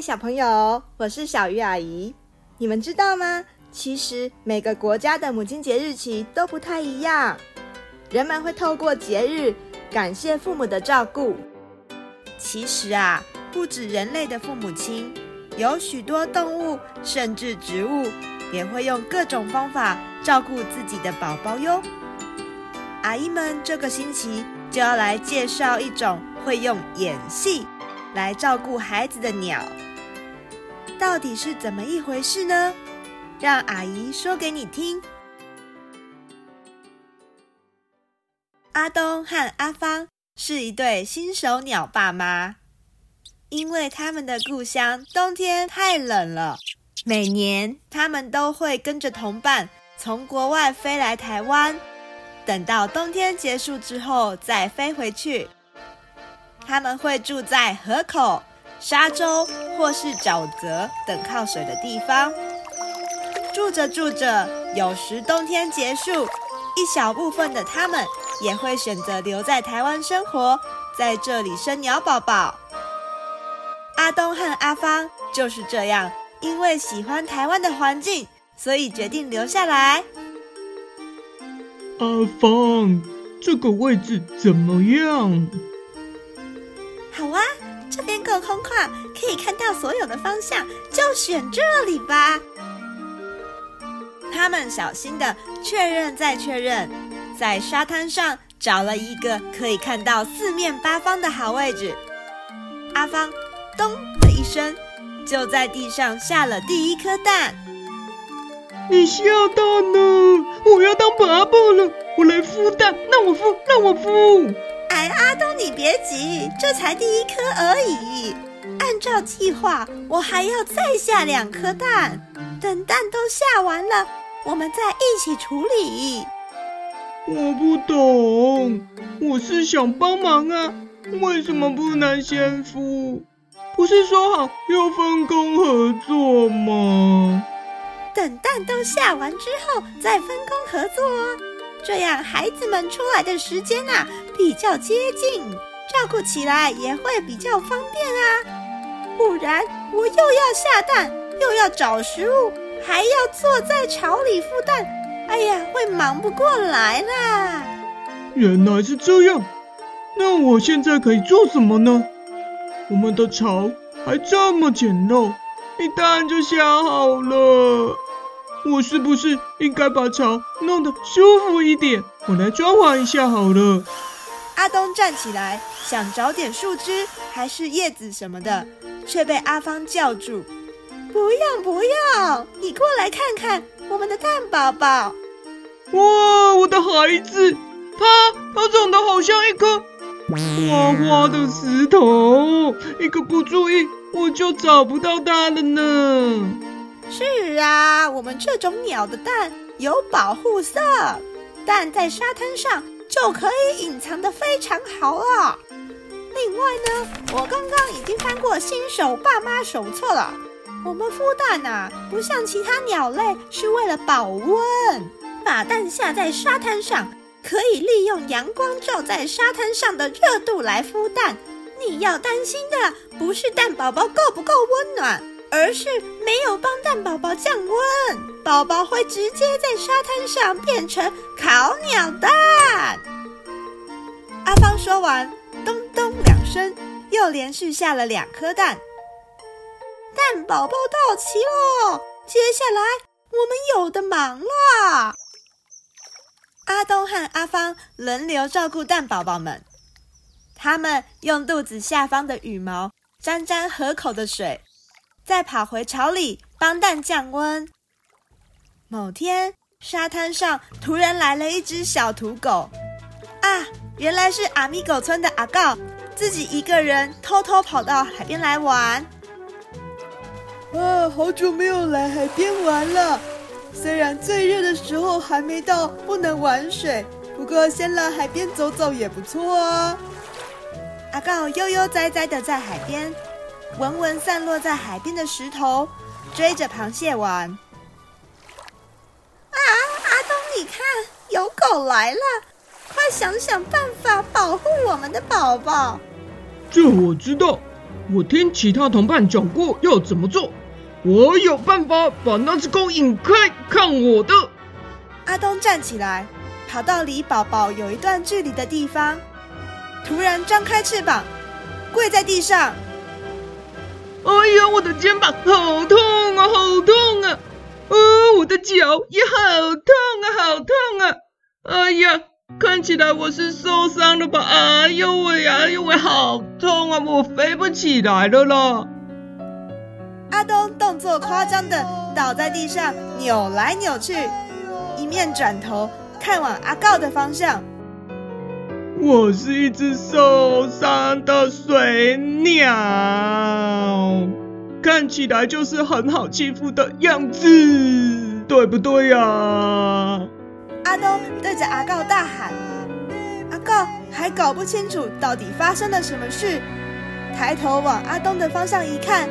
小朋友，我是小鱼阿姨。你们知道吗？其实每个国家的母亲节日期都不太一样。人们会透过节日感谢父母的照顾。其实啊，不止人类的父母亲，有许多动物甚至植物也会用各种方法照顾自己的宝宝哟。阿姨们这个星期就要来介绍一种会用演戏来照顾孩子的鸟。到底是怎么一回事呢？让阿姨说给你听。阿东和阿芳是一对新手鸟爸妈，因为他们的故乡冬天太冷了，每年他们都会跟着同伴从国外飞来台湾，等到冬天结束之后再飞回去。他们会住在河口。沙洲或是沼泽等靠水的地方，住着住着，有时冬天结束，一小部分的他们也会选择留在台湾生活，在这里生鸟宝宝。阿东和阿芳就是这样，因为喜欢台湾的环境，所以决定留下来。阿芳，这个位置怎么样？好啊。这边够空旷，可以看到所有的方向，就选这里吧。他们小心地确认再确认，在沙滩上找了一个可以看到四面八方的好位置。阿芳“咚”的一声，就在地上下了第一颗蛋。你下蛋了，我要当爸爸了，我来孵蛋，让我孵，让我孵。哎，阿东，你别急，这才第一颗而已。按照计划，我还要再下两颗蛋。等蛋都下完了，我们再一起处理。我不懂，我是想帮忙啊，为什么不能先孵？不是说好要分工合作吗？等蛋都下完之后再分工合作哦。这样孩子们出来的时间啊比较接近，照顾起来也会比较方便啊。不然我又要下蛋，又要找食物，还要坐在巢里孵蛋，哎呀，会忙不过来啦。原来是这样，那我现在可以做什么呢？我们的巢还这么简陋，一蛋就下好了。我是不是应该把巢弄得舒服一点？我来装潢一下好了。阿东站起来，想找点树枝还是叶子什么的，却被阿芳叫住：“不要不要，你过来看看我们的蛋宝宝。”哇，我的孩子，他他长得好像一颗花花的石头，一个不注意我就找不到它了呢。是啊，我们这种鸟的蛋有保护色，蛋在沙滩上就可以隐藏得非常好了。另外呢，我刚刚已经翻过新手爸妈手册了。我们孵蛋啊，不像其他鸟类是为了保温，把蛋下在沙滩上，可以利用阳光照在沙滩上的热度来孵蛋。你要担心的不是蛋宝宝够不够温暖。而是没有帮蛋宝宝降温，宝宝会直接在沙滩上变成烤鸟蛋。阿芳说完，咚咚两声，又连续下了两颗蛋。蛋宝宝到齐了，接下来我们有的忙了。阿东和阿芳轮流照顾蛋宝宝们，他们用肚子下方的羽毛沾沾河口的水。再跑回巢里帮蛋降温。某天，沙滩上突然来了一只小土狗，啊，原来是阿米狗村的阿告，自己一个人偷偷跑到海边来玩。啊，好久没有来海边玩了。虽然最热的时候还没到，不能玩水，不过先来海边走走也不错啊。阿告悠悠哉哉的在海边，闻闻散落在海边的石头，追着螃蟹玩。啊，阿东，你看，有狗来了，快想想办法保护我们的宝宝。这我知道，我听其他同伴讲过要怎么做。我有办法把那只狗引开，看我的！阿东站起来，跑到离宝宝有一段距离的地方，突然张开翅膀，跪在地上。哎呀，我的肩膀好痛啊，好痛啊！哦，我的脚也好痛啊，好痛啊！哎呀，看起来我是受伤了吧？哎呦喂，哎呦喂，好痛啊！我飞不起来了啦！阿东动作夸张的倒在地上，扭来扭去，一面转头看往阿告的方向。我是一只受伤的水鸟，看起来就是很好欺负的样子，对不对呀？阿东对着阿告大喊，阿告还搞不清楚到底发生了什么事，抬头往阿东的方向一看。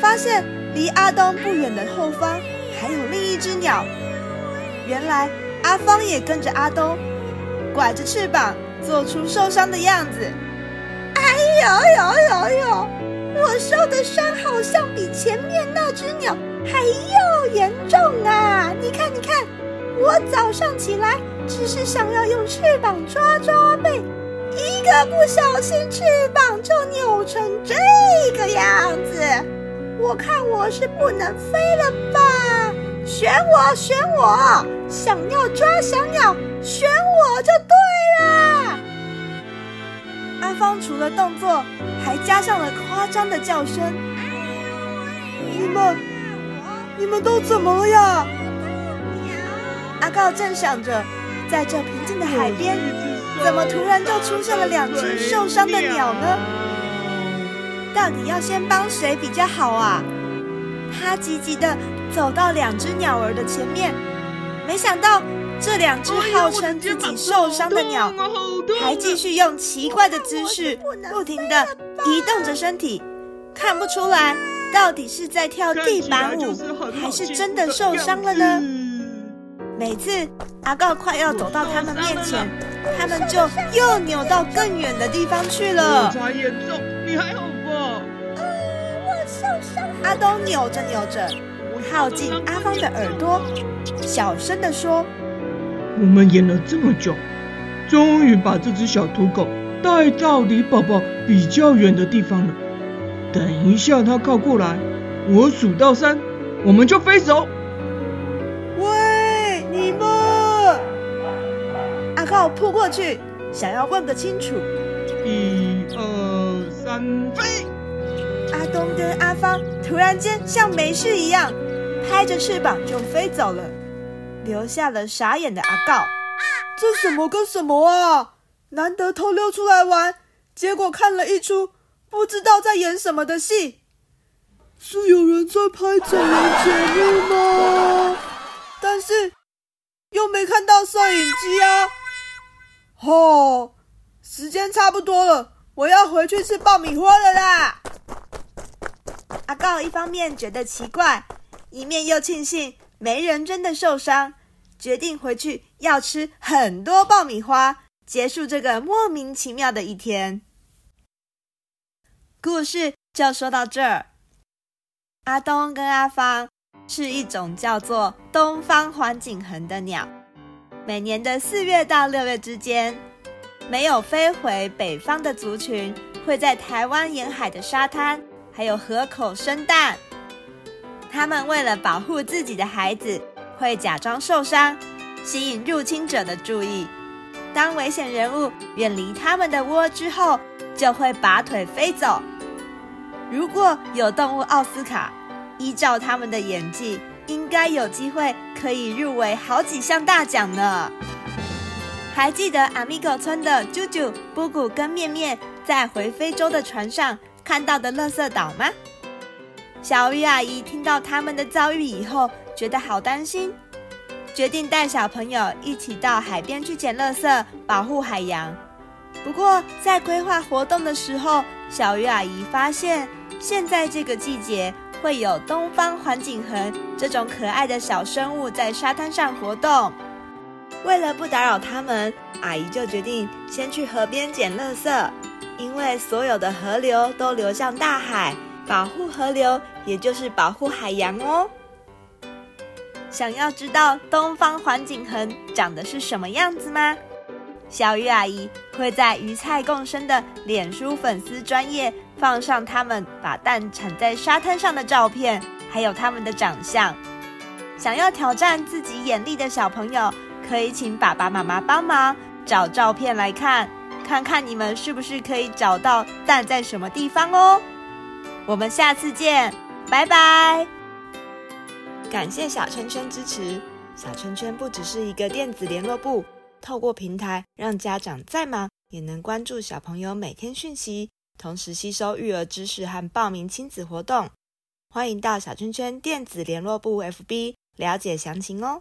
发现离阿东不远的后方还有另一只鸟，原来阿芳也跟着阿东，拐着翅膀做出受伤的样子。哎呦呦呦呦！我受的伤好像比前面那只鸟还要严重啊！你看，你看，我早上起来只是想要用翅膀抓抓背，一个不小心翅膀就扭成这个样子。我看我是不能飞了吧？选我，选我！想要抓小鸟，选我就对了。阿芳除了动作，还加上了夸张的叫声。你们，你们都怎么了呀？阿告正想着，在这平静的海边，怎么突然就出现了两只受伤的鸟呢？到底要先帮谁比较好啊？他急急地走到两只鸟儿的前面，没想到这两只号称自己受伤的鸟，还继续用奇怪的姿势，不停地移动着身体，看不出来到底是在跳地板舞，还是真的受伤了呢？每次阿告快要走到他们面前，他们就又扭到更远的地方去了。严重，你还好？阿东扭着扭着，靠近阿芳的耳朵，小声地说：“我们演了这么久，终于把这只小土狗带到离宝宝比较远的地方了。等一下它靠过来，我数到三，我们就飞走。”喂，你们！阿浩扑过去，想要问个清楚。一二三，飞！阿东跟阿芳突然间像没事一样，拍着翅膀就飞走了，留下了傻眼的阿告。这什么跟什么啊？难得偷溜出来玩，结果看了一出不知道在演什么的戏。是有人在拍整人节目吗？但是又没看到摄影机啊！哦，时间差不多了，我要回去吃爆米花了啦！阿告一方面觉得奇怪，一面又庆幸没人真的受伤，决定回去要吃很多爆米花，结束这个莫名其妙的一天。故事就说到这儿。阿东跟阿芳是一种叫做东方环颈鴴的鸟，每年的四月到六月之间，没有飞回北方的族群会在台湾沿海的沙滩。还有河口生蛋，他们为了保护自己的孩子，会假装受伤，吸引入侵者的注意。当危险人物远离他们的窝之后，就会拔腿飞走。如果有动物奥斯卡，依照他们的演技，应该有机会可以入围好几项大奖呢。还记得阿米狗村的啾啾、布谷跟面面在回非洲的船上看到的垃圾岛吗？小鱼阿姨听到他们的遭遇以后，觉得好担心，决定带小朋友一起到海边去捡垃圾，保护海洋。不过，在规划活动的时候，小鱼阿姨发现，现在这个季节会有东方环颈鴴这种可爱的小生物在沙滩上活动。为了不打扰他们，阿姨就决定先去河边捡垃圾，因为所有的河流都流向大海，保护河流也就是保护海洋哦。想要知道东方环颈鴴长得是什么样子吗？小鱼阿姨会在鱼菜共生的脸书粉丝专页放上他们把蛋产在沙滩上的照片，还有他们的长相。想要挑战自己眼力的小朋友，可以请爸爸妈妈帮忙找照片来看，看看你们是不是可以找到蛋在什么地方哦。我们下次见，拜拜！感谢小圈圈支持，小圈圈不只是一个电子联络簿。透过平台，让家长再忙也能关注小朋友每天讯息，同时吸收育儿知识和报名亲子活动。欢迎到小圈圈电子联络簿 FB 了解详情哦。